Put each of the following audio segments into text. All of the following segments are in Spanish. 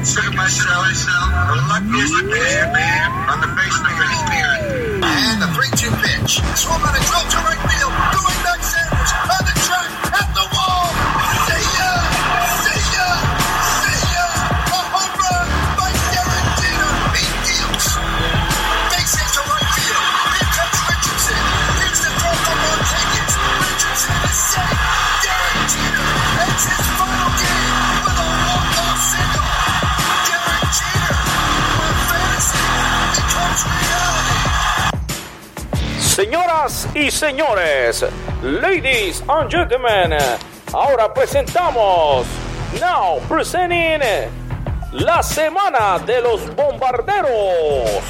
consider myself uh, the luckiest man on the face of the earth. And the 3-2 pitch. Swung on a drill to right field. Going Señoras y señores, ladies and gentlemen, ahora presentamos, now presenting, la semana de los bombarderos.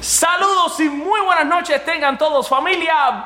Saludos y muy buenas noches tengan todos familia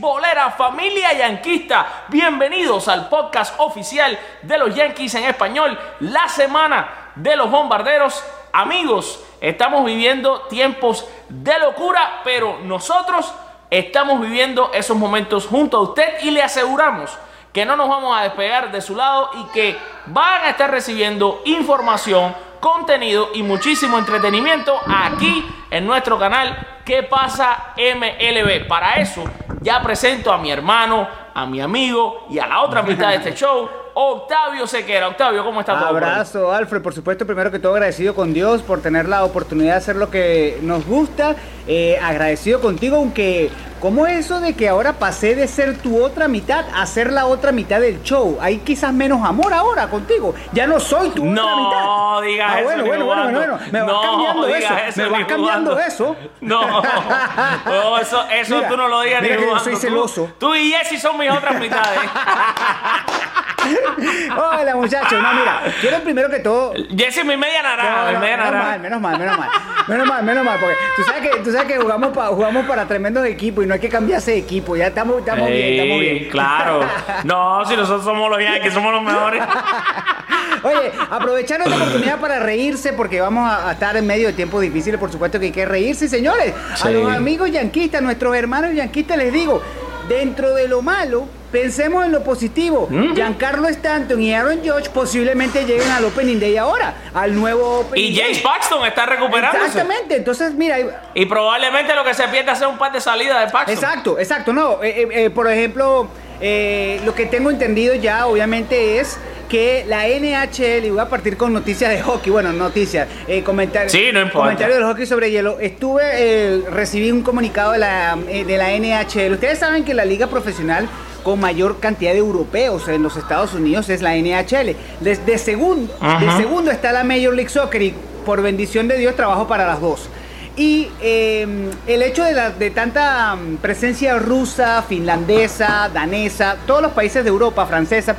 beisbolera, familia yanquista. Bienvenidos al podcast oficial de los Yankees en español, la semana de los bombarderos. Amigos, estamos viviendo tiempos de locura, pero nosotros estamos viviendo esos momentos junto a usted y le aseguramos que no nos vamos a despegar de su lado y que van a estar recibiendo información, contenido y muchísimo entretenimiento aquí en nuestro canal ¿Qué pasa MLB? Para eso ya presento a mi hermano, a mi amigo y a la otra mitad de este show, Octavio Sequera. Octavio, ¿cómo estás? todo por? Abrazo, Alfred. Por supuesto, primero que todo agradecido con Dios por tener la oportunidad de hacer lo que nos gusta. Eh, agradecido contigo, aunque ¿cómo eso de que ahora pasé de ser tu otra mitad a ser la otra mitad del show? Hay quizás menos amor ahora contigo. Ya no soy tu otra mitad. No digas Ah, eso. bueno, bueno, bueno, bueno, bueno. Me vas No cambiando eso. eso Me vas cambiando jugando. eso. No, no, eso, eso Mira, tú no lo digas mira ni que yo soy celoso. Tú, y Jesse son mis otras mitades. Hola, muchachos. No, mira, quiero primero que todo Jesse mi media naranja, No, mi no, media menos naranja. mal, menos mal, menos mal. Menos mal, menos mal, porque tú sabes que, tú sabes que jugamos, pa- jugamos para tremendos equipos y no hay que cambiarse de equipo. Ya estamos, estamos bien, estamos bien. Claro. No, si nosotros somos los Yankees, somos los mejores. Oye, aprovechar esta oportunidad para reírse porque vamos a, a estar en medio de tiempos difíciles, por supuesto que hay que reírse, señores. A los amigos yanquistas, nuestros hermanos yanquistas les digo, dentro de lo malo, pensemos en lo positivo. Mm. Giancarlo Stanton y Aaron Judge posiblemente lleguen al Opening Day ahora, al nuevo Opening Y Day. James Paxton está recuperándose. Exactamente, entonces mira, Y probablemente lo que se pierde es un par de salidas de Paxton. Exacto, exacto. No, eh, eh, eh, por ejemplo, eh, lo que tengo entendido ya, obviamente, es que la NHL, y voy a partir con noticias de hockey, bueno, noticias, eh, comentarios. Sí, no importa. Comentarios del hockey sobre hielo. Estuve, eh, recibí un comunicado de la, eh, de la NHL. Ustedes saben que la liga profesional con mayor cantidad de europeos en los Estados Unidos es la NHL. De, de segundo, de segundo está la Major League Soccer y por bendición de Dios trabajo para las dos. Y eh, el hecho de, tanta mm, presencia rusa, finlandesa, danesa, todos los países de Europa, francesa,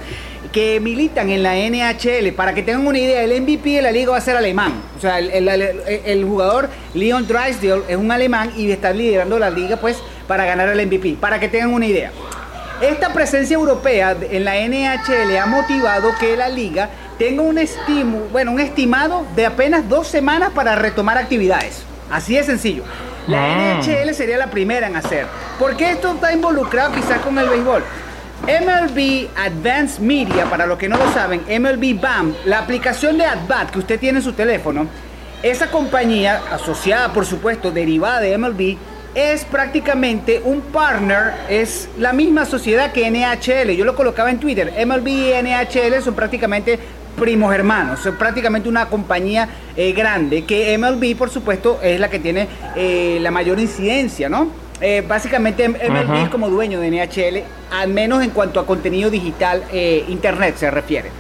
que militan en la NHL, para que tengan una idea, el MVP de la liga va a ser alemán. O sea, el jugador Leon Drysdale es un alemán y está liderando la liga pues para ganar el MVP, para que tengan una idea. Esta presencia europea en la NHL ha motivado que la liga tenga un estímulo, bueno, un estimado de apenas dos semanas para retomar actividades. Así de sencillo. La Ah. NHL sería la primera en hacer. ¿Por qué esto está involucrado quizás con el béisbol? MLB Advanced Media, para los que no lo saben, MLB BAM, la aplicación de AdBat que usted tiene en su teléfono, esa compañía, asociada por supuesto, derivada de MLB, es prácticamente un partner, es la misma sociedad que NHL. Yo lo colocaba en Twitter. MLB y NHL son prácticamente primos hermanos, son prácticamente una compañía eh, grande que MLB, por supuesto, es la que tiene eh, la mayor incidencia, ¿no? Eh, básicamente MLB es como dueño de NHL, al menos en cuanto a contenido digital, internet se refiere.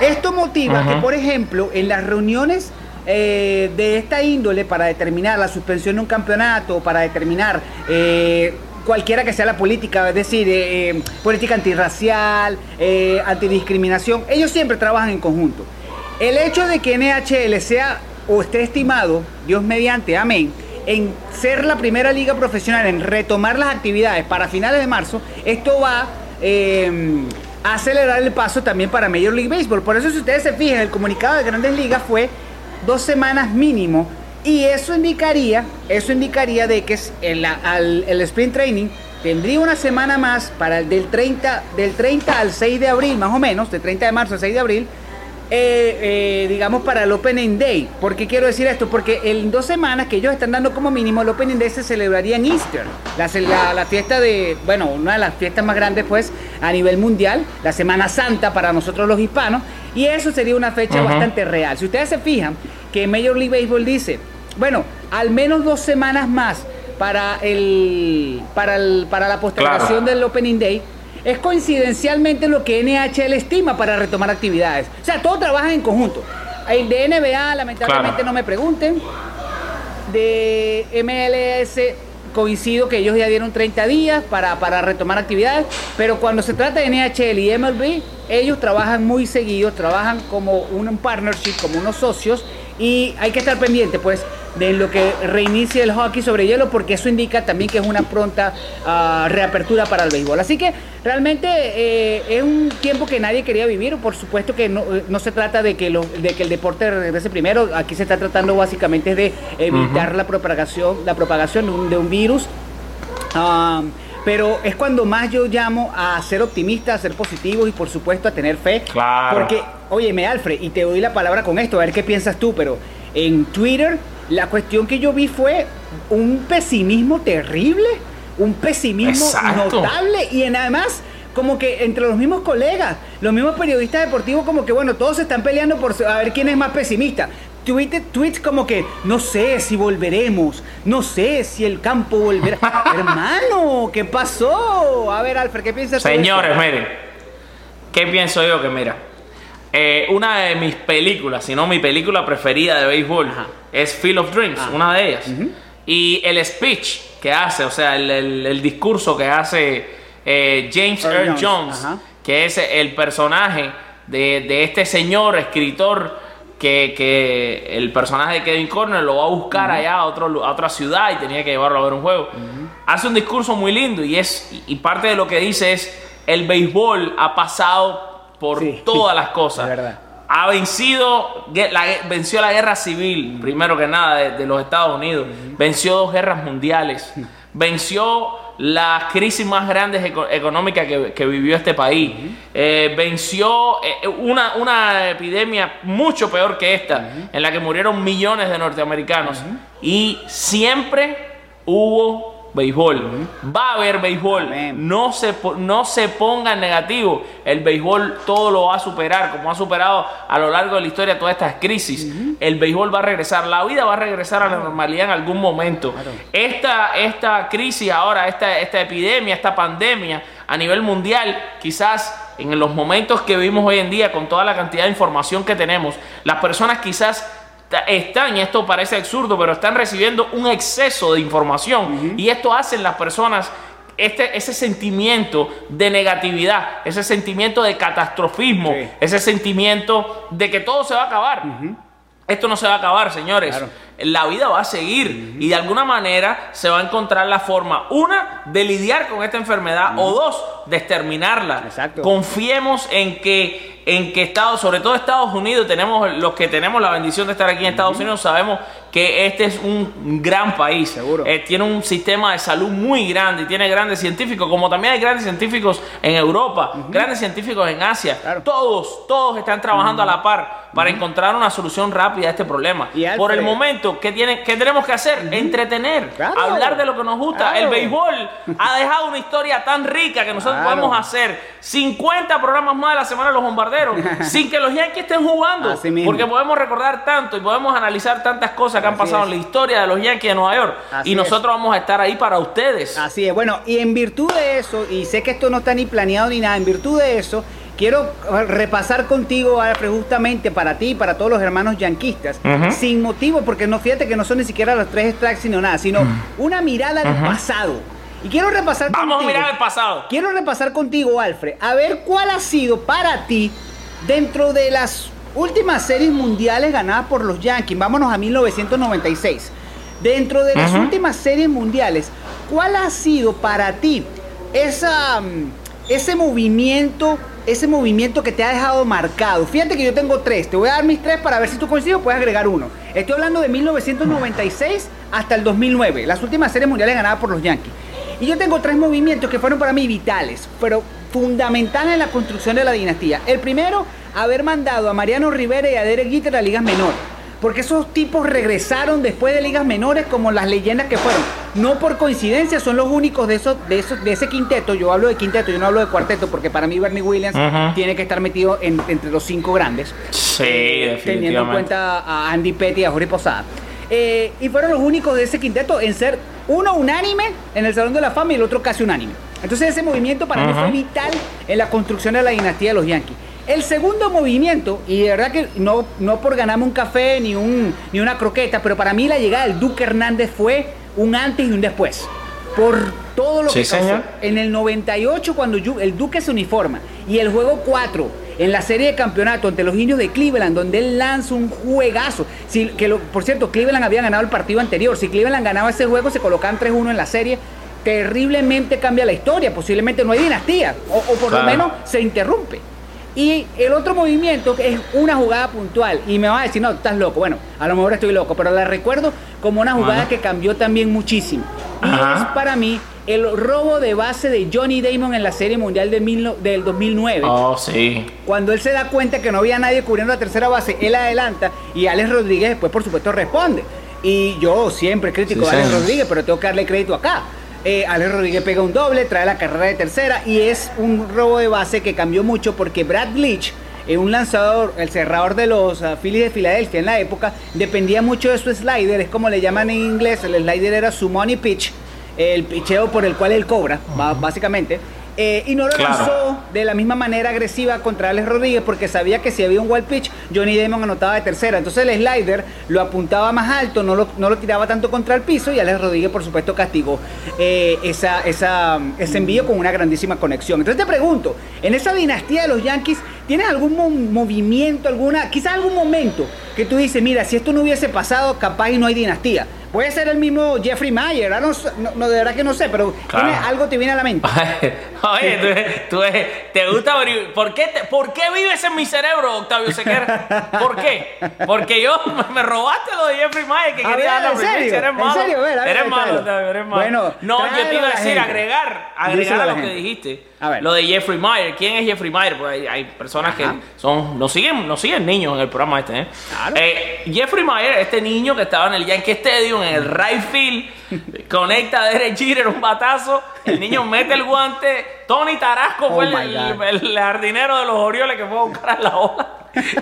Esto motiva que, por ejemplo, en las reuniones de esta índole para determinar la suspensión de un campeonato, para determinar cualquiera que sea la política, es decir, eh, eh, política antirracial, eh, antidiscriminación, ellos siempre trabajan en conjunto. El hecho de que NHL sea o esté estimado, Dios mediante, amén, en ser la primera liga profesional, en retomar las actividades para finales de marzo, esto va a acelerar el paso también para Major League Baseball. Por eso si ustedes se fijan, el comunicado de Grandes Ligas fue dos semanas mínimo Y eso indicaría, eso indicaría de que el, el sprint training tendría una semana más para el del 30, del 30 al 6 de abril, más o menos, del 30 de marzo al 6 de abril, eh, eh, digamos, para el Opening Day. ¿Por qué quiero decir esto? Porque en dos semanas que ellos están dando como mínimo, el Opening Day se celebraría en Easter, la, la, fiesta de, bueno, una de las fiestas más grandes, pues, a nivel mundial, la Semana Santa para nosotros los hispanos, y eso sería una fecha bastante real. Si ustedes se fijan que Major League Baseball dice, bueno, al menos dos semanas más para, el, para, el, para la postergación del Opening Day, es coincidencialmente lo que NHL estima para retomar actividades. O sea, todos trabajan en conjunto. El de NBA, lamentablemente, no me pregunten. De MLS, coincido que ellos ya dieron 30 días para, para, retomar actividades, pero cuando se trata de NHL y MLB, ellos trabajan muy seguidos, trabajan como un partnership, como unos socios, y hay que estar pendiente, pues, de lo que reinicie el hockey sobre hielo, porque eso indica también que es una pronta ah, reapertura para el béisbol. Así que realmente eh, es un tiempo que nadie quería vivir. Por supuesto que no, no se trata de que, lo, de que el deporte regrese primero. Aquí se está tratando básicamente de evitar la propagación, la propagación de un, de un virus. Ah, pero es cuando más yo llamo a ser optimista, a ser positivo y por supuesto a tener fe. Claro. Porque, óyeme, Alfred, y te doy la palabra con esto, a ver qué piensas tú, pero en Twitter la cuestión que yo vi fue un pesimismo terrible, un pesimismo notable y en, además como que entre los mismos colegas, los mismos periodistas deportivos, como que bueno, todos se están peleando por a ver quién es más pesimista. tweets como que no sé si volveremos, no sé si el campo volverá. Hermano, ¿qué pasó? A ver, Alfred, ¿qué piensas Señores, miren, ¿qué pienso yo? Que mira, eh, una de mis películas, si no mi película preferida de béisbol, es Field of Dreams, ah. una de ellas. Y el speech que hace, o sea, el, discurso que hace eh, James Earl Jones, que es el personaje de, este señor escritor que, el personaje de Kevin Corner lo va a buscar allá a, otro, a otra ciudad y tenía que llevarlo a ver un juego. Hace un discurso muy lindo y, es, y parte de lo que dice es, el béisbol ha pasado por todas las cosas. Ha vencido, la, venció la guerra civil, primero que nada, de, los Estados Unidos. Venció dos guerras mundiales. Venció las crisis más grandes económicas que, vivió este país. Eh, venció eh, una, una, epidemia mucho peor que esta, en la que murieron millones de norteamericanos. Y siempre hubo béisbol. Va a haber béisbol. No se, no se ponga en negativo. El béisbol todo lo va a superar, como ha superado a lo largo de la historia todas estas crisis. El béisbol va a regresar. La vida va a regresar a la normalidad en algún momento. Esta, esta crisis ahora, esta, esta epidemia, esta pandemia a nivel mundial, quizás en los momentos que vivimos hoy en día, con toda la cantidad de información que tenemos, las personas quizás están, y esto parece absurdo, pero están recibiendo un exceso de información. Y esto hace en las personas este, ese sentimiento de negatividad, ese sentimiento de catastrofismo, ese sentimiento de que todo se va a acabar. Esto no se va a acabar, señores. La vida va a seguir y de alguna manera se va a encontrar la forma, una, de lidiar con esta enfermedad o dos, de exterminarla. Confiemos en que en que Estados, sobre todo Estados Unidos, tenemos los que tenemos la bendición de estar aquí en Estados Unidos, sabemos que este es un gran país. Seguro. Eh, tiene un sistema de salud muy grande y tiene grandes científicos, como también hay grandes científicos en Europa, grandes científicos en Asia. Todos, todos están trabajando a la par para encontrar una solución rápida a este problema. Por el momento, ¿qué, tiene, qué tenemos que hacer? Entretener, hablar de lo que nos gusta. El béisbol ha dejado una historia tan rica que nosotros podemos hacer 50 programas más de la semana los sin que los Yankees estén jugando. Porque podemos recordar tanto y podemos analizar tantas cosas que han pasado en la historia de los Yankees de Nueva York. y nosotros vamos a estar ahí para ustedes. Así es. Bueno, y en virtud de eso, y sé que esto no está ni planeado ni nada, en virtud de eso, quiero repasar contigo, Alfred, justamente para ti y para todos los hermanos yanquistas, sin motivo, porque no fíjate que no son ni siquiera los tres strikes sino nada, sino una mirada del pasado. Y quiero repasar Vamos a mirar el pasado. Quiero repasar contigo, Alfred, a ver cuál ha sido para ti dentro de las últimas series mundiales ganadas por los Yankees. Vámonos a 1996. Dentro de las últimas series mundiales, ¿cuál ha sido para ti esa, mm, ese movimiento, ese movimiento que te ha dejado marcado. Fíjate que yo tengo tres, te voy a dar mis tres para ver si tú coincides puedes agregar uno. Estoy hablando de 1996 hasta el 2009, las últimas series mundiales ganadas por los Yankees. Y yo tengo tres movimientos que fueron para mí vitales, pero fundamentales en la construcción de la dinastía. El primero, haber mandado a Mariano Rivera y a Derek Jeter a ligas menores. Porque esos tipos regresaron después de ligas menores como las leyendas que fueron. No por coincidencia, son los únicos de esos, de esos, de ese quinteto. Yo hablo de quinteto, yo no hablo de cuarteto, porque para mí Bernie Williams tiene que estar metido en- entre los cinco grandes. Sí, Eh, teniendo en definitivamente. cuenta a Andy Petty y a Jorge Posada. Eh, y fueron los únicos de ese quinteto en ser uno unánime en el Salón de la Fama y el otro casi unánime. Entonces ese movimiento para mí fue vital en la construcción de la dinastía de los Yankees. El segundo movimiento, y de verdad que no, no por ganarme un café ni, un, ni una croqueta, pero para mí la llegada del Duque Hernández fue un antes y un después. Por todo lo Sí, que señor. En el 98, cuando el Duque se uniforma, y el juego 4, en la serie de campeonato ante los indios de Cleveland, donde él lanza un juegazo. Si, que lo- por cierto, Cleveland había ganado el partido anterior. Si Cleveland ganaba ese juego, se colocaban 3-1 en la serie. Terriblemente cambia la historia. Posiblemente no hay dinastía, o, o por Claro. lo menos se interrumpe. Y el otro movimiento que es una jugada puntual. Y me va a decir, no, estás loco. Bueno, a lo mejor estoy loco, pero la recuerdo como una jugada Ajá. que cambió también muchísimo. Y Ajá. es para mí el robo de base de Johnny Damon en la Serie Mundial de mil no- del 2009. Oh, sí. Cuando él se da cuenta que no había nadie cubriendo la tercera base, él adelanta y Alex Rodríguez después, por supuesto, responde. Y yo siempre crítico Sí, a Alex. Rodríguez, pero tengo que darle crédito acá. Eh, Alex Rodríguez pega un doble, trae la carrera de tercera y es un robo de base que cambió mucho porque Brad Leach, eh, un lanzador, el cerrador de los ah, Phillies de Filadelfia en la época, dependía mucho de su slider, es como le llaman en inglés, el slider era su money pitch, el picheo por el cual él cobra, básicamente. Eh, y no lo Claro. lanzó de la misma manera agresiva contra Alex Rodríguez porque sabía que si había un wild pitch, Johnny Damon anotaba de tercera. Entonces el slider lo apuntaba más alto, no lo, no lo tiraba tanto contra el piso y Alex Rodríguez, por supuesto, castigó eh, esa, esa, ese envío con una grandísima conexión. Entonces te pregunto, en esa dinastía de los Yankees, ¿tienes algún mo- movimiento, alguna, quizás algún momento que tú dices, mira, si esto no hubiese pasado, capaz y no hay dinastía? Puede ser el mismo Jeffrey Mayer, ah, no, no, no, de verdad que no sé, pero Claro. ¿tiene- algo te viene a la mente. Oye, tú, tú- te gusta ¿Por qué, te- ¿Por qué vives en mi cerebro, Octavio Sequera? ¿Por qué? Porque yo me robaste lo de Jeffrey Mayer que A quería ver, dar la ¿en serio? Eres ¿En malo. serio? A ver, a ver, eres malo. Octavio, eres malo. Bueno, no, yo te iba a decir, gente. agregar, agregar a lo que dijiste. A ver. Lo de Jeffrey Mayer. ¿Quién es Jeffrey Mayer? Porque hay, hay personas Ajá. que son, nos siguen, nos siguen niños en el programa este, ¿eh? Claro. Eh, Jeffrey Mayer, este niño que estaba en el Yankee Stadium, en el right field, conecta a Derek Jeter un batazo, el niño mete el guante, Tony Tarasco Oh fue my el, jardinero de los Orioles que fue a buscar a la bola,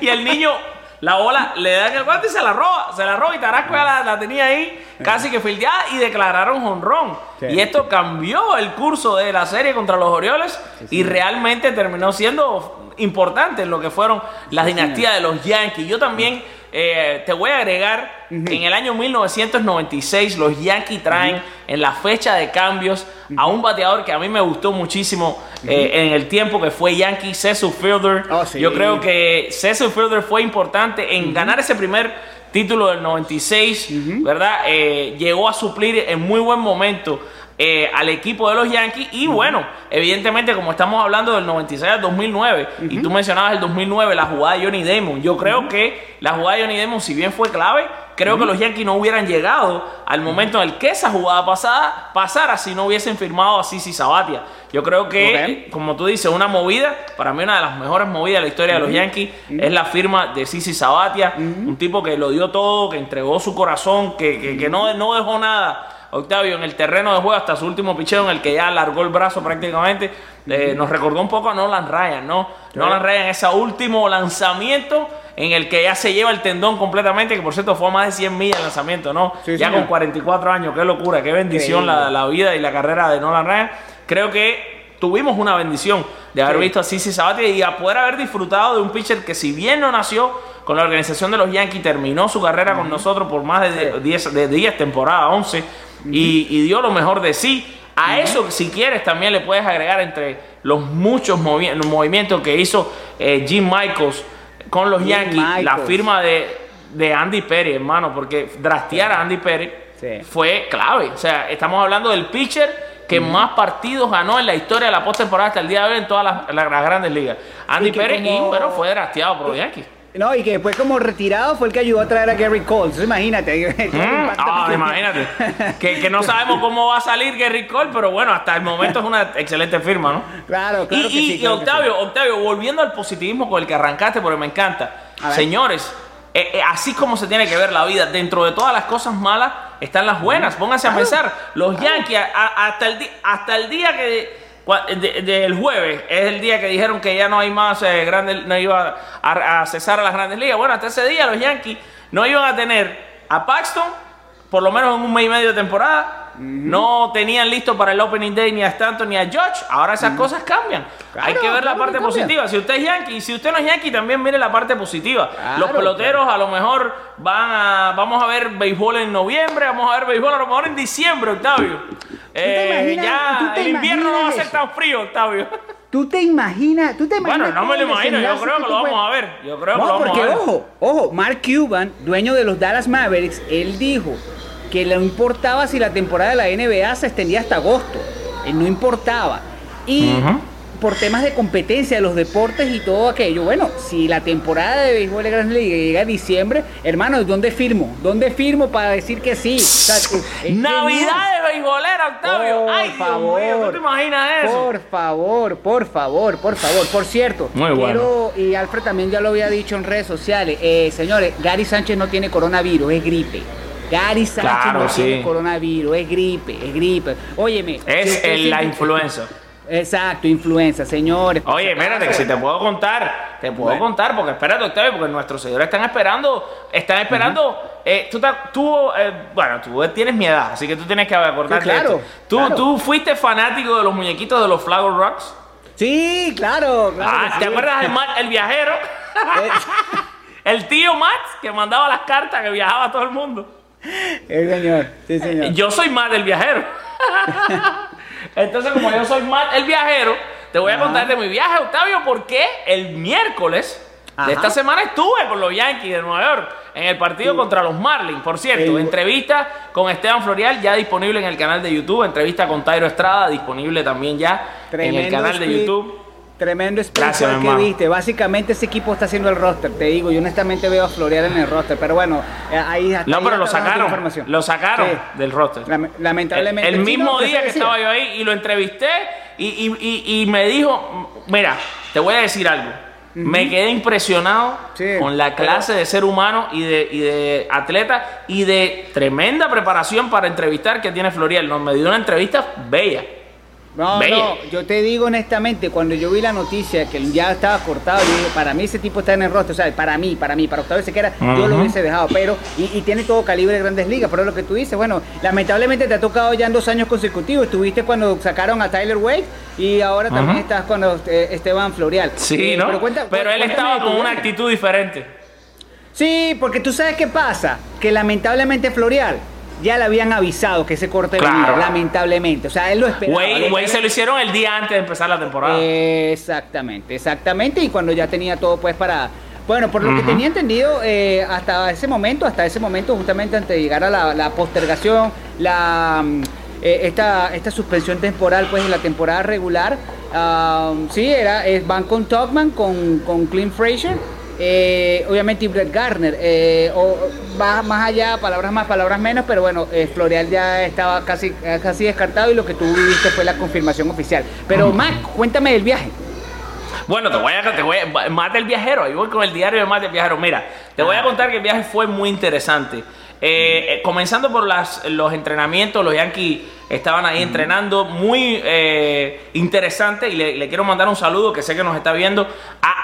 y el niño, la bola, le dan el guante y se la roba, se la roba y Tarasco ya la, la tenía ahí, casi que fildeada, y declararon honrón. Sí. Y esto cambió el curso de la serie contra los Orioles, y realmente terminó siendo importante en lo que fueron las dinastías de los Yankees. Yo también eh, te voy a agregar, en el año 1996 los Yankees traen en la fecha de cambios a un bateador que a mí me gustó muchísimo eh, en el tiempo que fue Yankee, Cecil Fielder. Oh, sí. Yo creo que Cecil Fielder fue importante en ganar ese primer título del 96, ¿verdad? Eh, llegó a suplir en muy buen momento eh, al equipo de los Yankees. Y bueno, evidentemente como estamos hablando del 96 al 2009 y tú mencionabas el 2009, la jugada de Johnny Damon, yo creo que la jugada de Johnny Damon si bien fue clave, creo que los Yankees no hubieran llegado al momento en el que esa jugada pasada pasara si no hubiesen firmado a Sisi Sabatia. Yo creo que, Ok. como tú dices, una movida, para mí una de las mejores movidas de la historia de los Yankees es la firma de Sisi Sabatia, un tipo que lo dio todo, que entregó su corazón, que, que- que no, no dejó nada. Octavio, en el terreno de juego hasta su último picheo en el que ya alargó el brazo prácticamente, eh, nos recordó un poco a Nolan Ryan, ¿no? Nolan Ryan, ese último lanzamiento en el que ya se lleva el tendón completamente, que por cierto fue a más de 100 millas el lanzamiento, ¿no? Sí, ya señor. con 44 años, qué locura, qué bendición la, la vida y la carrera de Nolan Ryan. Creo que tuvimos una bendición de haber Sí. visto a Sisi Sabatia y a poder haber disfrutado de un pitcher que si bien no nació con la organización de los Yankees, terminó su carrera con nosotros por más de Sí. 10 de 10 temporadas, 11, y, y dio lo mejor de sí. A eso, si quieres, también le puedes agregar entre los muchos movi- movimientos que hizo eh, Jim Michaels con los Jim Yankees, la firma de, de Andy Perry, hermano, porque drastear a Andy Perry Sí. fue clave. O sea, estamos hablando del pitcher que más partidos ganó en la historia de la postemporada hasta el día de hoy en todas las, las- las grandes ligas. Andy Y Pérez, y bueno, fue drafteado por los Yankees. No, y que después como retirado fue el que ayudó a traer a Gary Cole. Entonces, imagínate. Mm, ah, imagínate. Que, que no sabemos cómo va a salir Gary Cole, pero bueno, hasta el momento es una excelente firma, ¿no? Claro, claro y, que sí, y claro que Octavio, Octavio, volviendo al positivismo con el que arrancaste, porque me encanta. Señores, eh, eh, así como se tiene que ver la vida, dentro de todas las cosas malas están las buenas. Pónganse a pensar, los Yankees, a- a- hasta, el di- hasta el día que. cua- de- del jueves es el día que dijeron que ya no hay más eh, grandes, no iba a, a cesar a las grandes ligas. Bueno, hasta ese día los Yankees no iban a tener a Paxton, por lo menos en un mes y medio de temporada. No tenían listo para el opening day ni a Stanton ni a George. Ahora esas cosas cambian. Claro, Hay que ver la parte que positiva. Si usted es Yankee y si usted no es Yankee, también mire la parte positiva. Claro, Los peloteros a lo mejor van a. Vamos a ver béisbol en noviembre, vamos a ver béisbol a lo mejor en diciembre, Octavio. Eh, imaginas- ya el invierno no va a ser eso? tan frío, Octavio. ¿Tú te imaginas? ¿Tú te imaginas Bueno, no me lo imagino, yo creo que tú lo puedes- vamos a ver. Yo creo que No, lo vamos porque a ver. ojo, ojo, Mark Cuban, dueño de los Dallas Mavericks, él dijo que no importaba si la temporada de la NBA se extendía hasta agosto. Él no importaba. Y por temas de competencia de los deportes y todo aquello, bueno, si la temporada de béisbol de Grandes Ligas llega a diciembre, hermano, ¿dónde firmo? ¿Dónde firmo para decir que sí? O sea, es- es genial. Navidades beisbolera, Octavio. Por Ay, Dios favor. mío, ¿tú te imaginas eso? Por favor, por favor, por favor. Por cierto, Muy quiero, y Alfred también ya lo había dicho en redes sociales, eh, señores, Gary Sánchez no tiene coronavirus, es gripe. Gary Sánchez Claro, no sí. tiene coronavirus, es gripe, es gripe. Óyeme. Es el- la influenza. Exacto, influenza, señores. Oye, espérate, que si te puedo contar, te puedo Bueno. contar, porque espérate, Octavio, porque nuestros seguidores están esperando, están esperando, eh, tú, tú, eh, bueno, tú tienes mi edad, así que tú tienes que acordarte Sí, claro, de esto. ¿Tú, claro. tú fuiste fanático de los muñequitos de los Flower Rocks? Sí, claro, claro. ah, ¿te sí. acuerdas de Matt, el viajero? Eh, el tío Matt, que mandaba las cartas, que viajaba a todo el mundo. El señor, sí, señor. Yo soy Matt el viajero. Entonces, como yo soy Matt el viajero, te voy a Ajá. contar de mi viaje, Octavio, porque el miércoles Ajá. de esta semana estuve con los Yankees de Nueva York en el partido contra los Marlins. Por cierto, El- entrevista con Esteban Florial ya disponible en el canal de YouTube, entrevista con Tairo Estrada disponible también ya en el canal de YouTube. Tremendo Gracias, que viste. Básicamente ese equipo está haciendo el roster, te digo. Yo honestamente veo a Floreal en el roster, pero bueno, eh, ahí hasta No, pero lo sacaron. información. Lo sacaron Sí. del roster. Lame- lamentablemente. El, mismo día que estaba yo ahí y lo entrevisté y, y- y- y me dijo, mira, te voy a decir algo. Me quedé impresionado Sí, con la pero- clase de ser humano y de, y de atleta y de tremenda preparación para entrevistar que tiene Florial. Nos me dio una entrevista bella. No, Bella. no, yo te digo honestamente, cuando yo vi la noticia que ya estaba cortado, yo dije, para mí ese tipo está en el roster, o sea, para mí, para mí, para Octavio Sequera, yo lo hubiese dejado, pero, y, y tiene todo calibre de grandes ligas, pero es lo que tú dices, bueno, lamentablemente te ha tocado ya en dos años consecutivos, estuviste cuando sacaron a Tyler Wade y ahora también estás con Esteban Florial. Sí, Eh, ¿no? Pero, cuenta- Pero él estaba con una actitud diferente. Sí, porque tú sabes qué pasa, que lamentablemente Florial ya le habían avisado que ese corte Claro. venía, lamentablemente, o sea, él lo esperaba. Se lo hicieron el día antes de empezar la temporada. Exactamente, exactamente. Y cuando ya tenía todo pues para... Bueno, por lo que tenía entendido, eh, hasta ese momento, hasta ese momento, justamente antes de llegar a la, la postergación, la, mm, eh, esta, esta suspensión temporal pues en la temporada regular, ah, sí, era, es, van con Topman, con, con Clint Frazier, eh, obviamente y Brett Garner, eh, o, va más allá, palabras más, palabras menos, pero bueno, eh, Floreal ya estaba casi, casi descartado y lo que tú viviste fue la confirmación oficial. Pero Mac, cuéntame del viaje. Bueno, te voy a, te voy a, viajero, ahí voy con el diario de Mate el viajero. Mira, te voy a contar que el viaje fue muy interesante. Eh, eh, comenzando por las, los entrenamientos, los Yankees estaban ahí entrenando, muy eh, interesante. Y le, le quiero mandar un saludo que sé que nos está viendo a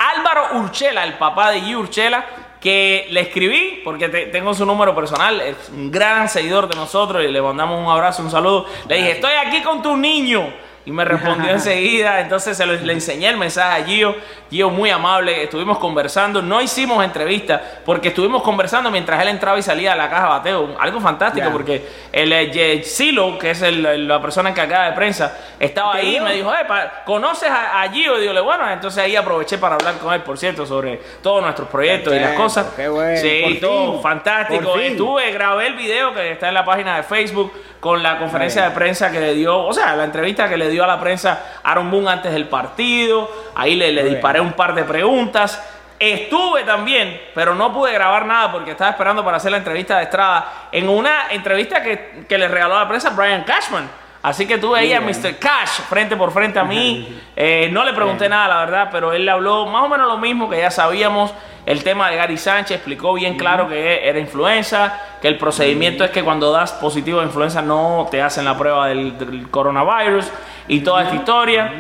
Álvaro Urchela, el papá de G. Urchela, que le escribí porque te- tengo su número personal, es un gran seguidor de nosotros y le mandamos un abrazo, un saludo. Le dije, estoy aquí con tu niño. Y me respondió enseguida, entonces se lo- le enseñé el mensaje a Gio. Gio muy amable, estuvimos conversando, no hicimos entrevista porque estuvimos conversando mientras él entraba y salía de la caja de bateo. Algo fantástico porque el eh, Ye- Silo, que es el- la persona encargada de prensa, estaba ¿Te ahí y me dijo, "Eh, pa- ¿conoces a, a Gio? Y digo, bueno, entonces ahí aproveché para hablar con él, por cierto, sobre todos nuestros proyectos y las cosas. qué bueno, Sí, por todo fin, fantástico. Estuve, grabé el video que está en la página de Facebook con la conferencia de prensa que le dio, o sea, la entrevista que le dio a la prensa Aaron Boone antes del partido. Ahí le, le disparé un par de preguntas. Estuve también, pero no pude grabar nada porque estaba esperando para hacer la entrevista de Estrada en una entrevista que, que le regaló a la prensa Brian Cashman. Así que tuve ahí a Mr. Cash frente por frente a mí. Eh, no le pregunté nada, la verdad, pero él le habló más o menos lo mismo que ya sabíamos. El tema de Gary Sánchez explicó bien claro que era influenza, que el procedimiento es que cuando das positivo de influenza no te hacen la prueba del, del coronavirus y toda esta historia.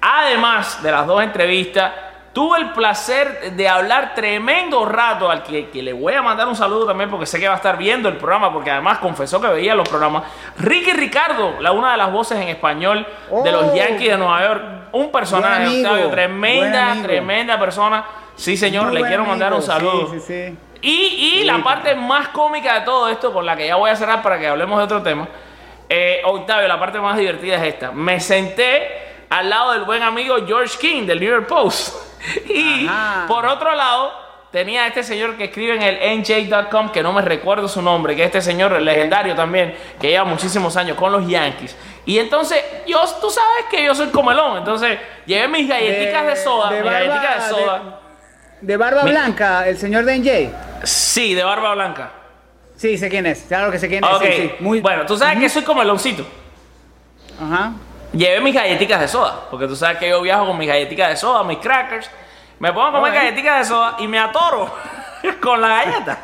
Además de las dos entrevistas, Tuve el placer de hablar tremendo rato al que, que, le voy a mandar un saludo también porque sé que va a estar viendo el programa porque además confesó que veía los programas. Ricky Ricardo, la una de las voces en español de los Oh. Yankees de Nueva York, un personaje, amigo, Octavio, tremenda, tremenda persona. Sí, señor, Muy le quiero mandar un saludo. Sí, sí, sí. Y, y la parte más cómica de todo esto, con la que ya voy a cerrar para que hablemos de otro tema, eh, Octavio, la parte más divertida es esta. Me senté al lado del buen amigo George King del New York Post. Y Ajá. por otro lado, tenía a este señor que escribe en el NJ.com, que no me recuerdo su nombre, que es este señor legendario también, que lleva muchísimos años con los Yankees. Y entonces, yo, tú sabes que yo soy comelón, entonces llevé mis galletitas de, soda, mis barba- galletitas de soda. De, de barba Mi- blanca, el señor DJ. Sí, de barba blanca. Sí, sé quién es. Claro que sé quién es. Sí, sí. Muy... bueno, tú sabes que soy comeloncito. Ajá. Llevé mis galletitas de soda, porque tú sabes que yo viajo con mis galletitas de soda, mis crackers. Me pongo a comer galletitas de soda y me atoro con la galleta.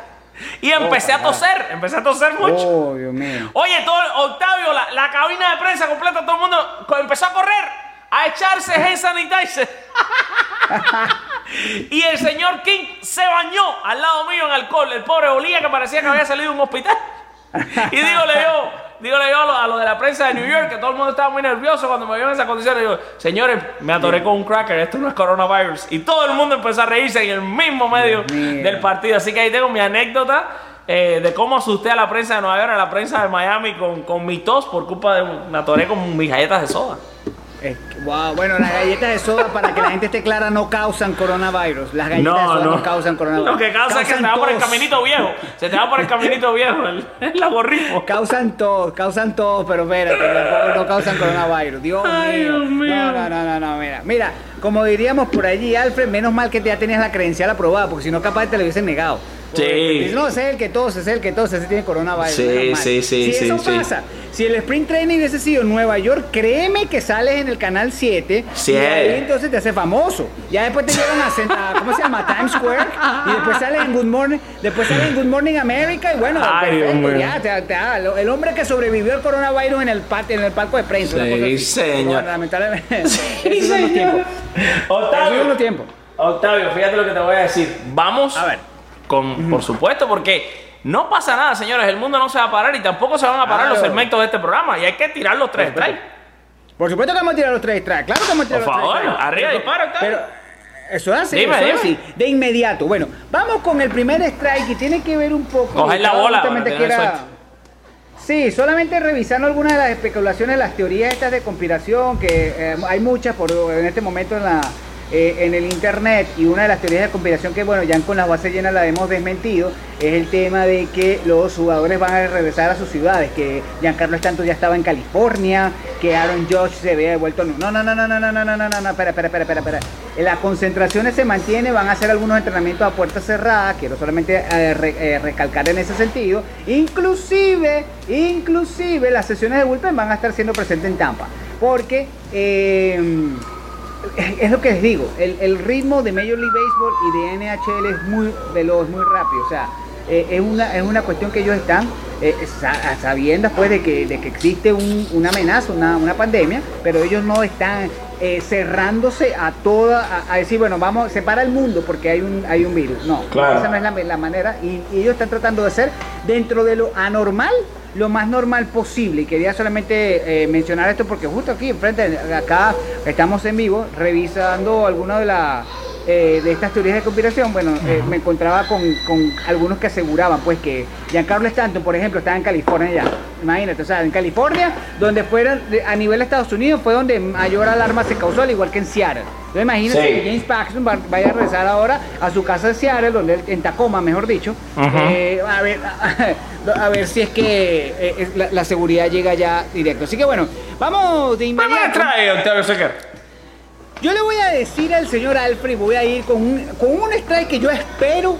Y empecé a toser, empecé a toser mucho. Oh, Dios mío. Oye, todo, Octavio, la, la cabina de prensa completa, todo el mundo empezó a correr, a echarse hand sanitizer. y el señor King se bañó al lado mío en alcohol. El pobre olía que parecía que había salido de un hospital. y dígole yo, dígole yo a lo, a lo de la prensa de New York, que todo el mundo estaba muy nervioso cuando me vio en esa condición. Y digo, señores, me atoré con un cracker, esto no es coronavirus. Y todo el mundo empezó a reírse en el mismo medio Dios del partido. Así que ahí tengo mi anécdota eh, de cómo asusté a la prensa de Nueva York, a la prensa de Miami con, con mi tos por culpa de me atoré con mis galletas de soda. Es que- wow, bueno, las galletas de soda, para que la gente esté clara, no causan coronavirus. Las galletas de soda no, causan coronavirus. Lo que causa es que se te va por el caminito viejo. Se te va por el caminito viejo, el, el. Causan tos, causan tos, pero espérate, no causan coronavirus. Dios Ay, mío. Dios mío. No, no, no, no, no, mira. Mira, como diríamos por allí, Alfred, menos mal que ya tenías la credencial aprobada, porque si no, capaz te lo hubiesen negado. Sí. No, es el que ese es el que tose, ese tiene coronavirus. Sí, sí, sí, Si eso pasa, si el sprint training hubiese sido en Nueva York, créeme que sales en el canal 7 Sí. y ahí entonces te hace famoso. Ya después te llevan a, ¿cómo se llama? Times Square y después sales en Good Morning, después sales en Good Morning America y bueno, Ay, perfecto, ya, te- te- ah, el hombre que sobrevivió al coronavirus en el pat- en el palco de prensa. Sí, señor. Lamentablemente. Sí, señor. tiempos. Octavio, fíjate lo que te voy a decir. Vamos, A ver. Con, por supuesto, porque no pasa nada, señores. El mundo no se va a parar y tampoco se van a parar Claro. los segmentos de este programa. Y hay que tirar los tres strikes. Por supuesto que vamos a tirar los tres tracks. Claro que vamos a tirar Por los favor, tres tracks. arriba, Octavio. Pero eso es así, Dime, eso es dime. así. De inmediato. Bueno, vamos con el primer strike y tiene que ver un poco. Coger la bola para. Sí, solamente revisando algunas de las especulaciones, las teorías estas de conspiración, que eh, hay muchas por en este momento en la eh, en el internet y una de las teorías de conspiración que bueno ya con las bases llenas la hemos desmentido es el tema de que los jugadores van a regresar a sus ciudades que Giancarlo Stanton ya estaba en California que Aaron Judge se había devuelto no no no no no no no no no no no espera espera espera espera espera las concentraciones se mantienen van a hacer algunos entrenamientos a puerta cerrada quiero solamente eh, re- eh, recalcar en ese sentido inclusive inclusive las sesiones de bullpen van a estar siendo presentes en Tampa porque eh, es lo que les digo, el, el ritmo de Major League Baseball y de NHL es muy veloz, muy rápido. O sea, eh, es, una, es una cuestión que ellos están eh, sa- sabiendo pues de que, de que existe un- una amenaza, una, una pandemia, pero ellos no están eh, cerrándose a toda, a, a decir, bueno, vamos, separa el mundo porque hay un, hay un virus. No, Claro. esa no es la, la manera. Y, y ellos están tratando de ser dentro de lo anormal lo más normal posible. Y quería solamente eh, mencionar esto porque justo aquí enfrente, acá estamos en vivo, revisando algunas de las eh, de estas teorías de conspiración, bueno, eh, me encontraba con, con algunos que aseguraban pues que Giancarlo Stanton, por ejemplo, estaba en California ya. Imagínate, o sea, en California, donde fueron, a nivel de Estados Unidos, fue donde mayor alarma se causó, al igual que en Seattle. Entonces imagínate Sí. que James Paxton va- vaya a regresar ahora a su casa de Seattle, donde él- en Tacoma, mejor dicho, eh, a, ver, a ver si es que eh, es- la, la seguridad llega ya directo. Así que bueno, vamos de ¿Qué me inmediato. trae, Octavio Sequer? Yo le voy a decir al señor Alfred, voy a ir con un, con un strike que yo espero,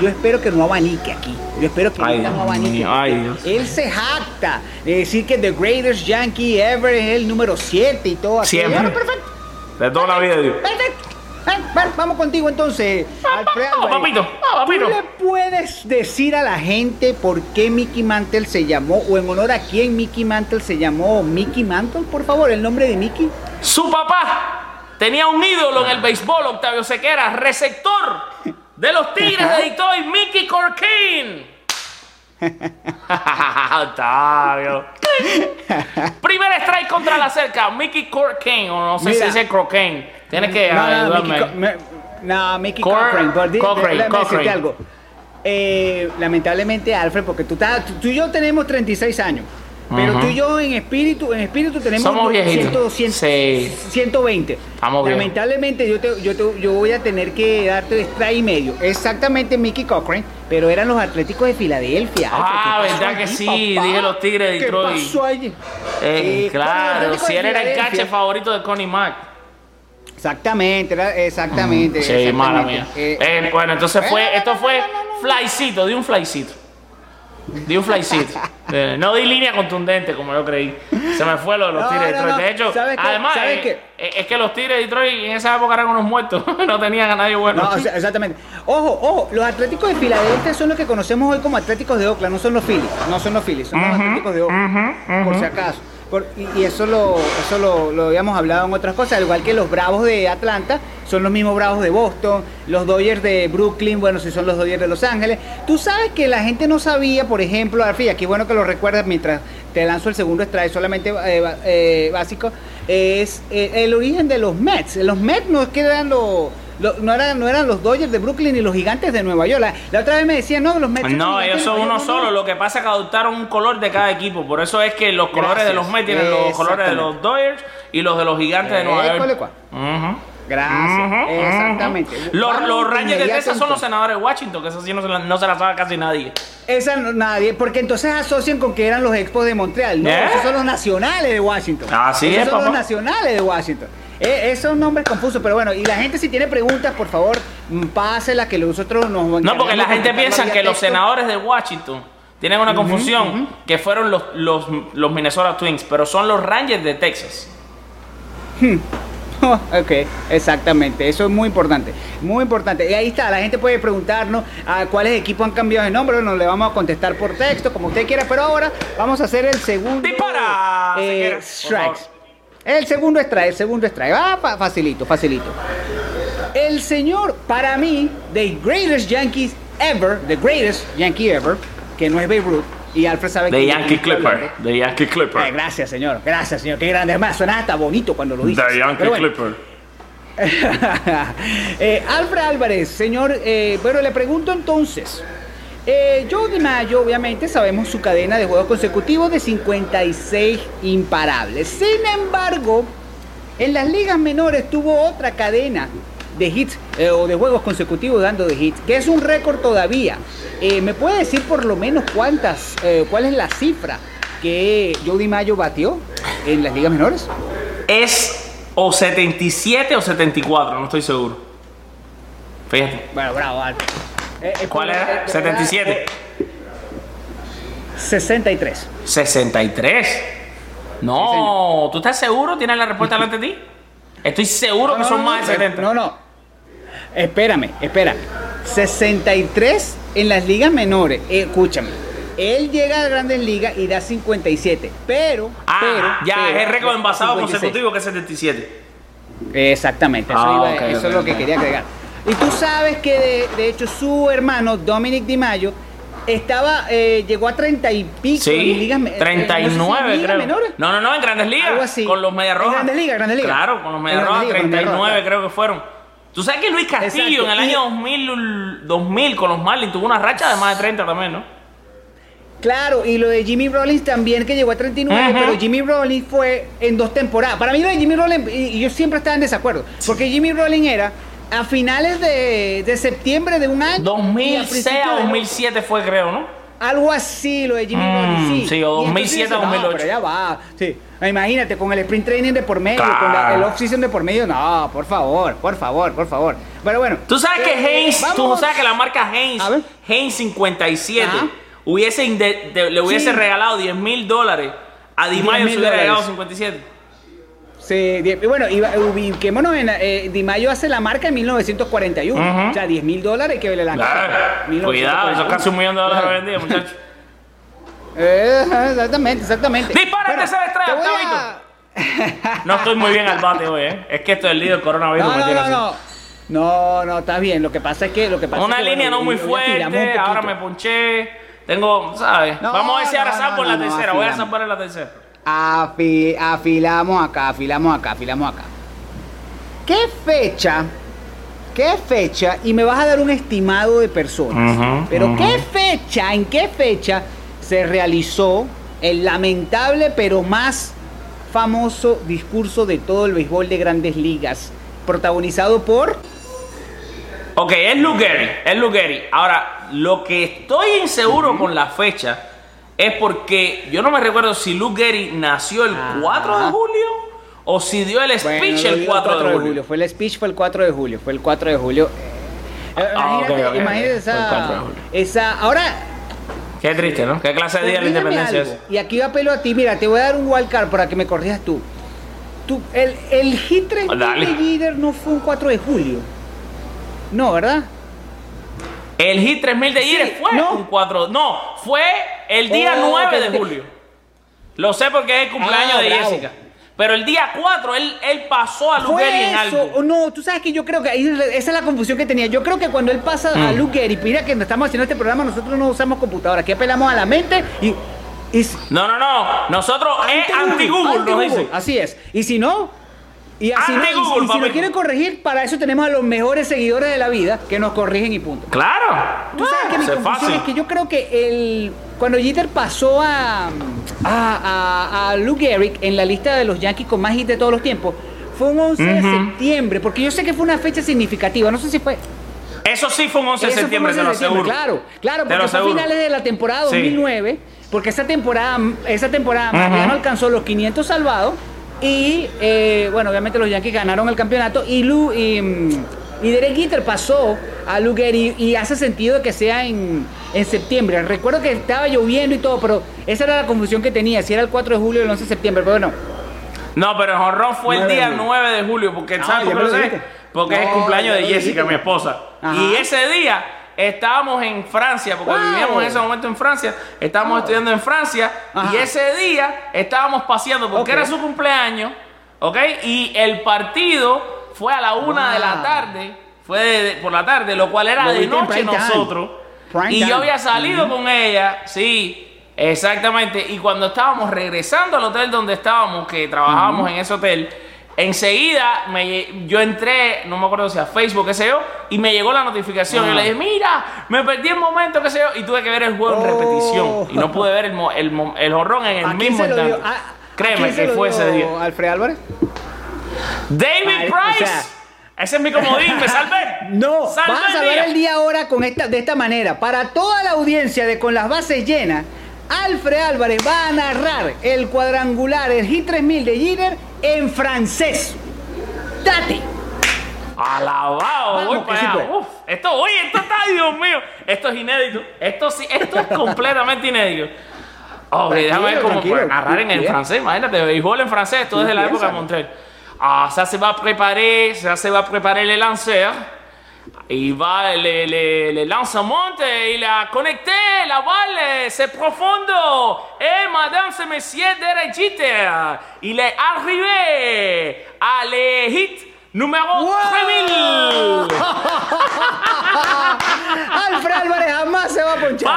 yo espero que no abanique aquí. Yo espero que Ay, no abanique. mío, ay, Dios. Él se jacta de decir que The Greatest Yankee Ever es el número 7 y todo así. Siempre. Bueno, perfecto. De toda la vida, Dios. Perfecto. Ven, vamos contigo entonces, Alfred vamos, Álvarez. papito, vamos, papito. ¿Tú le puedes decir a la gente por qué Mickey Mantle se llamó, o en honor a quién Mickey Mantle se llamó Mickey Mantle, por favor, el nombre de Mickey? Su papá tenía un ídolo en el béisbol, Octavio Sequera, receptor de los Tigres de Detroit, Mickey Corkin. Octavio. Primer strike contra la cerca, Mickey Corkin, o no sé Mira. si dice Croquin. Tienes que No, no, ayudarme. Mickey, Co- me- no, Mickey Cor- Cochrane. Cochrane, algo. Eh, lamentablemente, Alfred, porque tú- tú y yo tenemos 36 años. Pero tú y yo en espíritu, en espíritu tenemos Somos viejitos. 100, 100, Sí. 120. Estamos viejos. Lamentablemente yo, te- yo, te- yo voy a tener que darte strike y medio. Exactamente Mickey Cochrane, pero eran los Atléticos de Filadelfia. Ah, Alfred, ¿qué ¿verdad que sí? papá? Dije los Tigres de Detroit. ¿Qué pasó allí? Eh, Eh, claro, si de él era el cache favorito de Connie Mack. Exactamente, exactamente. Sí, exactamente. mala mía. Eh, Eh, bueno, entonces eh, fue, esto fue flycito, di un flycito. Di un flycito. Eh, no di línea contundente como yo creí. Se me fue lo de los No, Tigres de no, Detroit. no. De hecho, ¿Sabes qué? además, ¿Sabes eh, qué? eh, es que los Tigres de Detroit en esa época eran unos muertos. no tenían a nadie bueno. No, exactamente. Ojo, ojo, los Atléticos de Filadelfia son los que conocemos hoy como Atléticos de Oakland, no son los Phillies, no son los Phillies, son los Atléticos de Oakland, por si acaso. Por- y, y eso lo eso lo, lo habíamos hablado en otras cosas, al igual que los Bravos de Atlanta son los mismos Bravos de Boston, los Dodgers de Brooklyn, bueno, si son los Dodgers de Los Ángeles. Tú sabes que la gente no sabía, por ejemplo, Alfie, aquí bueno que lo recuerdas mientras te lanzo el segundo strike solamente eh, eh, básico, es eh, el origen de los Mets. Los Mets no es que eran los lo- no, eran, no eran los Dodgers de Brooklyn ni los gigantes de Nueva York. La, la otra vez me decían, no, los Mets. No, ellos son uno solo. Lo que pasa es que adoptaron un color de cada equipo. Por eso es que los colores de los Gracias. Mets tienen los colores de los Dodgers y los de los gigantes de Nueva York. cuá. Ujú. Gracias, exactamente. Los, los Rangers de Texas son los senadores de Washington, que eso sí no se la, no se la sabe casi nadie. Esa no- nadie, porque entonces asocian con que eran los Expos de Montreal. No, ¿Eh? esos son los nacionales de Washington. Así esos es, son papá. los nacionales de Washington. Eh, esos nombres confusos, pero bueno, y la gente si tiene preguntas, por favor, mm, páselas que nosotros nos No, porque la gente piensa que los senadores de Washington tienen una confusión, que fueron los, los, los Minnesota Twins, pero son los Rangers de Texas. ok, exactamente, eso es muy importante, muy importante. Y ahí está, la gente puede preguntarnos a cuáles equipos han cambiado de nombre, bueno, le vamos a contestar por texto, como usted quiera, pero ahora vamos a hacer el segundo ¡Dispara! eh, strikes. El segundo strike, el segundo strike, ah, fa- facilito, facilito. El señor, para mí, the greatest Yankees ever, the greatest Yankee ever, que no es Babe Ruth, y Alfred sabe The que Yankee Clipper. The Yankee Eh, Clipper. gracias, señor. Gracias, señor. Qué grande. Suena hasta bonito cuando lo dices. The Yankee bueno. Clipper. Eh, Alfred Álvarez, señor, eh, bueno, le pregunto entonces. Eh, Joe DiMaggio, obviamente, sabemos su cadena de juegos consecutivos de 56 imparables. Sin embargo, en las ligas menores tuvo otra cadena de hits eh, o de juegos consecutivos dando de hits, que es un récord todavía. Eh, ¿Me puede decir por lo menos cuántas, eh, cuál es la cifra que Joe DiMaggio batió en las ligas menores? Es o 77 o 74, no estoy seguro. Fíjate. Bueno, bravo, Alfred. Eh, eh, ¿Cuál era? eh, 77. eh, 63. 63. No, ¿tú estás seguro? ¿Tienes la respuesta delante de ti? Estoy seguro que son más de 70. No, no. Espérame, espérame. 63 en las ligas menores. Eh, escúchame. Él llega a grandes ligas y da 57. Pero. Ah, pero, ya pero, es el récord envasado 56. consecutivo que es 77. Exactamente, eso, Ah, iba- eso es lo que quería agregar. Y tú sabes que de, de hecho su hermano Dominic DiMaggio estaba, eh, llegó a 30 y pico Sí, en ligas me- eh, no sé si en 39 ligas creo. menores. No, no, no, en Grandes Ligas. Algo así. Con los Medias En. Grandes Ligas, Grandes Ligas. Claro, con los En Medias Grandes Rojas, Ligas, con los Medias 39 Rojas. creo que fueron. Tú sabes que Luis Castillo Exacto, en el año 2000, 2000 con los Marlins tuvo una racha de más de 30 también, ¿no? Claro, y lo de Jimmy Rollins también, que llegó a 39, Ajá. pero Jimmy Rollins fue en dos temporadas. Para mí lo de Jimmy Rollins, y, yo siempre estaba en desacuerdo, porque Jimmy Rollins era a finales de, de septiembre de un año. y a 2006 principios a de- 2007 fue, creo, ¿no? Algo así, lo de Jimmy Mm, Rollins, sí. sí, o Y entonces 2007 a dice, no, 2008. pero ya va, sí. Imagínate, con el sprint training de por medio, con la- el off-season de por medio, no, por favor, por favor, por favor. Pero bueno. Tú sabes que eh, tú sabes que la marca ver. Haynes 57, Ajá. hubiese inde- de- le hubiese Sí. regalado 10 mil dólares. A Di Mayo 10.000 se hubiera regalado dólares. 57. Sí, bueno, y ubiquémonos en. Eh, Di Mayo hace la marca en 1941. Ujú. O sea, 10 mil dólares que vale la Claro. Cuidado, eso es casi un millón de dólares Claro. día, muchachos. Eh, exactamente, exactamente. Dispara el tercer estrella, te voy a- No estoy muy bien al bate hoy, ¿eh? Es que esto del lío del coronavirus No, me no, tiene no, así. no. No, no, está bien. Lo que pasa es que. Lo que pasa Una es que, línea bueno, no muy fuerte, ahora me ponché. Tengo, ¿sabes? No, Vamos a ver si ahora salgo en la tercera. Voy a salvar en la tercera. Afi- afilamos acá, afilamos acá, afilamos acá. ¿Qué fecha? ¿Qué fecha? Y me vas a dar un estimado de personas. Pero. ¿qué fecha? ¿En qué fecha se realizó el lamentable pero más famoso discurso de todo el béisbol de grandes ligas? Protagonizado por... Ok, es Luke Gehrig, es Luke Gehrig. Ahora, lo que estoy inseguro con la fecha es porque yo no me recuerdo si Luke Gehrig nació el Ah. 4 de julio o si dio el speech Bueno, el digo 4, de julio. Fue el speech fue el 4 de julio. Fue el 4 de julio. Eh, Ah, imagínate 4 esa, julio. esa... Ahora, Qué triste, ¿no? Qué clase de día de la independencia algo, es. Y aquí va pelo a ti, mira, te voy a dar un wildcard para que me corrijas tú. tú el, el hit 3000 Dale. de Jeter no fue un 4 de julio. No, ¿verdad? El hit 3000 de Jeter Sí, fue no. un 4. No, fue el día Oh, 9 que- de julio. Lo sé porque es el cumpleaños Ah, de bravo. Jessica. Pero el día 4 él, él pasó a Luke Gehrig en algo. o no, tú sabes que yo creo que ahí esa es la confusión que tenía. Yo creo que cuando él pasa a Mm. Luke Gehrig, mira que estamos haciendo este programa, nosotros no usamos computadora, aquí apelamos a la mente y, y No, no, no. Nosotros es anti-Google, dice. Así es. Y si no, y así no, y- si nos quieren corregir, para eso tenemos a los mejores seguidores de la vida que nos corrigen y punto. Claro. Tú sabes que mi confusión fácil. es que yo creo que el cuando Jeter pasó a, a, a, a Lou Gehrig en la lista de los Yankees con más hits de todos los tiempos, fue un 11 de septiembre, porque yo sé que fue una fecha significativa, no sé si fue... Eso sí fue un 11 de septiembre, te 11 lo aseguro. Claro, claro, porque lo fue a finales de la temporada Sí. 2009, porque esa temporada, esa temporada ya no alcanzó los 500 salvados y, eh, bueno, obviamente los Yankees ganaron el campeonato y Lou y, mm, y Derek Jeter pasó a Lou Gehrig y hace sentido que sea en, en septiembre. Recuerdo que estaba lloviendo y todo, pero esa era la confusión que tenía, si era el 4 de julio o el 11 de septiembre, pero bueno. No, pero el jonrón fue el 9 de día julio. 9 de julio, porque Ah, ¿sabes. Porque es el No, cumpleaños de Jessica, mi esposa. Ajá. Y ese día estábamos en Francia, porque Wow. vivíamos en ese momento en Francia, estábamos estudiando en Francia, Ajá. y ese día estábamos paseando, porque era su cumpleaños, ¿ok? Y el partido fue a la una de la tarde, fue de- de- por la tarde, lo cual era Lo de noche nosotros. Y yo había salido con ella, sí, exactamente. Y cuando estábamos regresando al hotel donde estábamos, que trabajábamos en ese hotel, enseguida me yo entré, no me acuerdo si a Facebook, qué sé yo, y me llegó la notificación. Y Ah. le dije, mira, me perdí el momento, qué sé yo, y tuve que ver el juego en Oh. repetición. Y no pude ver el, el, el jorrón en el ¿A quién mismo instante. ¿A- a Créeme que fue ese día. Alfred Álvarez? David o Price. sea, ese es mi comodín, me salvé. No, Salvé vas a día. el día ahora con esta, de esta manera. Para toda la audiencia de Con las Bases Llenas, Alfred Álvarez va a narrar el cuadrangular, el Hit 3000 de Jeter en francés. Date. Alabado, Vamos, voy que para allá. puede. Uf, esto, oye, esto está, Dios mío. Esto es inédito. Esto sí, esto es completamente inédito. Ok, déjame ver cómo tranquilo, narrar en el bien. francés. Imagínate, béisbol en francés, esto es de la época de. Montreal. Ah, ça se va préparer, ça se va préparer le lanceur. Il va le, le, le lancement, il a connecté la balle, c'est profondo. Et madame messieurs Derek Jeter, il est arrivé à le hit numéro Wow. 3000. Alfred Álvarez jamás se va a ponchar.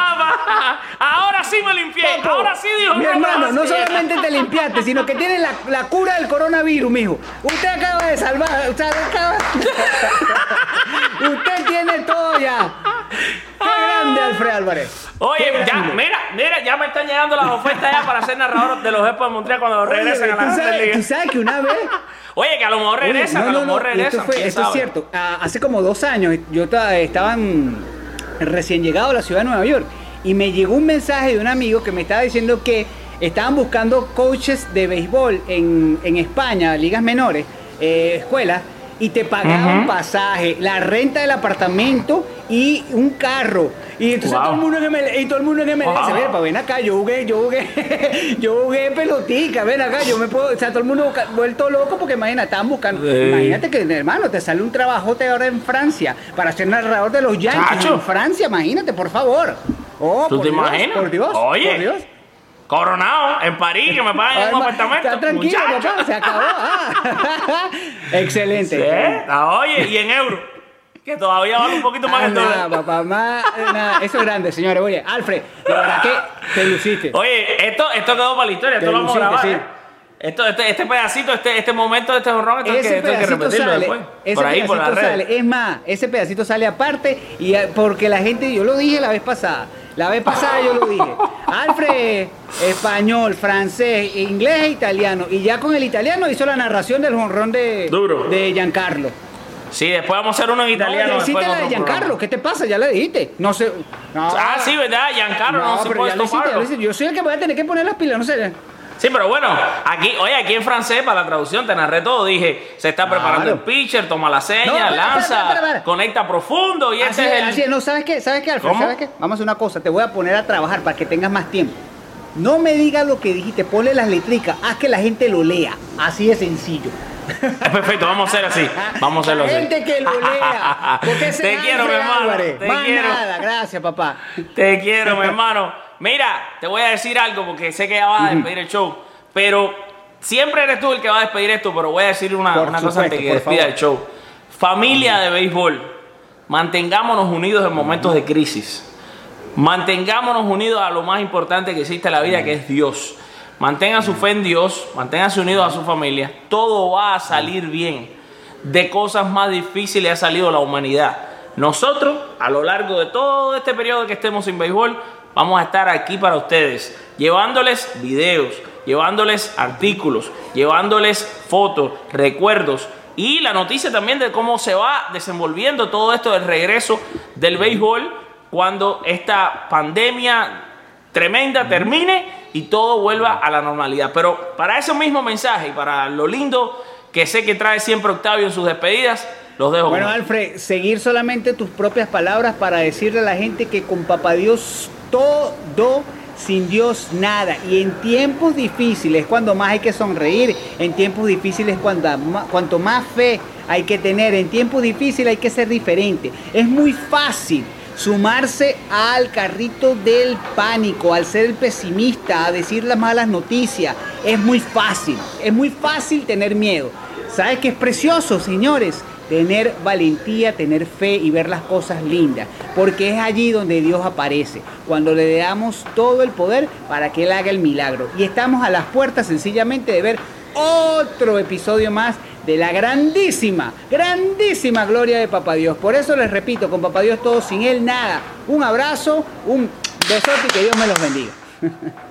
Ahora sí me limpié. Papo, ahora sí dijo Mi me hermano, no solamente te limpiaste, sino que tienes la, la cura del coronavirus, mijo. Usted acaba de salvar. Usted, acaba- usted tiene todo ya. Qué grande, Alfred Álvarez. Oye, ya, mira, mira, ya me están llegando las ofertas ya para ser narrador de los Expos de Montreal cuando Oye, regresen a la ¿tú Grandes sabes, tú Ligas. sabes que una vez Oye, que a lo mejor regresan, no, a lo mejor no, regresan. Esto, fue- esto es cierto. Ah, hace como dos años yo ta- estaba recién llegado a la ciudad de Nueva York y me llegó un mensaje de un amigo que me estaba diciendo que estaban buscando coaches de béisbol en, en España, ligas menores, eh, escuelas, y te pagaban Ujú. pasaje, la renta del apartamento y un carro. Y entonces Wow. todo el mundo en ML, y todo el mundo en MLS, Wow. "Ven, pa, ven acá, yo jugué, yo jugué, yo jugué pelotica, ven acá, yo me puedo, o sea, todo el mundo vuelto loco porque imagina, estaban buscando, imagínate que hermano, te sale un trabajote ahora en Francia para ser narrador de los Yankees Chacho. en Francia, imagínate, por favor. Oh, ¿Tú por te Dios, imaginas? Por Dios, Oye. por Dios. Coronado, en París, que me pagan en un apartamento. Está tranquilo, Muchacho. papá, se acabó. ah. Excelente. Sí, ah, Oye, y en euros. Que todavía vale un poquito más Ah, el nada, dólar. papá, más, nada. Eso es grande, señores. Oye, Alfred, de verdad que te luciste. Oye, esto, esto quedó para la historia, esto Te lo vamos a grabar. sí. ¿eh? Esto, este, este pedacito, este, este momento de este honrón, esto que, esto hay que repetirlo sale, después. ese Por ahí, por redes. sale. Es más, ese pedacito sale aparte y eh, porque la gente, yo lo dije la vez pasada. La vez pasada yo lo dije. Alfred, español, francés, inglés e italiano. Y ya con el italiano hizo la narración del honrón de, Duro. de Giancarlo. Sí, después vamos a hacer uno en italiano. No, hiciste la de Giancarlo. ¿Qué te pasa? Ya la dijiste. No sé. no. Ah, sí, ¿verdad? Giancarlo no, se pero puede ya lo hiciste, ya lo tomarlo. hiciste. Yo soy el que voy a tener que poner las pilas, no sé. Sí, pero bueno, aquí, oye, aquí en francés, para la traducción, te narré todo. Dije, se está preparando el pitcher, toma la seña, No, espera, lanza, espera, espera, espera. conecta profundo y Así, ese es el... así no, ¿sabes qué? ¿Sabes qué, Alfred? ¿Cómo? ¿Sabes qué? Vamos a hacer una cosa, te voy a poner a trabajar para que tengas más tiempo. No me digas lo que dijiste, ponle las letricas, haz que la gente lo lea. Así de sencillo. Perfecto, vamos a hacer así. Vamos a hacerlo así. gente que lo lea. Porque ese Te quiero, mi hermano. Álvarez. Te Más quiero. nada, gracias, papá. Te quiero, mi hermano. Mira, te voy a decir algo porque sé que ya vas a despedir el show, pero siempre eres tú el que va a despedir esto, pero voy a decir una, cosa antes que despida favor. el show. Familia de béisbol, mantengámonos unidos en momentos de crisis. Mantengámonos unidos a lo más importante que existe en la vida, que es Dios. Mantengan su fe en Dios, manténganse unidos a su familia. Todo va a salir bien. De cosas más difíciles ha salido la humanidad. Nosotros, a lo largo de todo este periodo que estemos sin béisbol, vamos a estar aquí para ustedes, llevándoles videos, llevándoles artículos, llevándoles fotos, recuerdos y la noticia también de cómo se va desenvolviendo todo esto del regreso del béisbol cuando esta pandemia tremenda termine y todo vuelva a la normalidad. Pero para ese mismo mensaje y para lo lindo que sé que trae siempre Octavio en sus despedidas, los dejo. Bueno, Alfred, seguir solamente tus propias palabras para decirle a la gente que con Papá Dios todo, sin Dios nada. Y en tiempos difíciles, cuando más hay que sonreír, en tiempos difíciles, cuando, cuanto más fe hay que tener, en tiempos difíciles hay que ser diferente. Es muy fácil sumarse al carrito del pánico, al ser el pesimista, a decir las malas noticias. Es muy fácil, es muy fácil tener miedo. ¿Sabes qué es precioso, señores? Tener valentía, tener fe y ver las cosas lindas. Porque es allí donde Dios aparece. Cuando le damos todo el poder para que Él haga el milagro. Y estamos a las puertas sencillamente de ver otro episodio más de la grandísima, grandísima gloria de Papá Dios. Por eso les repito, con Papá Dios todo, sin Él nada. Un abrazo, un besote y que Dios me los bendiga.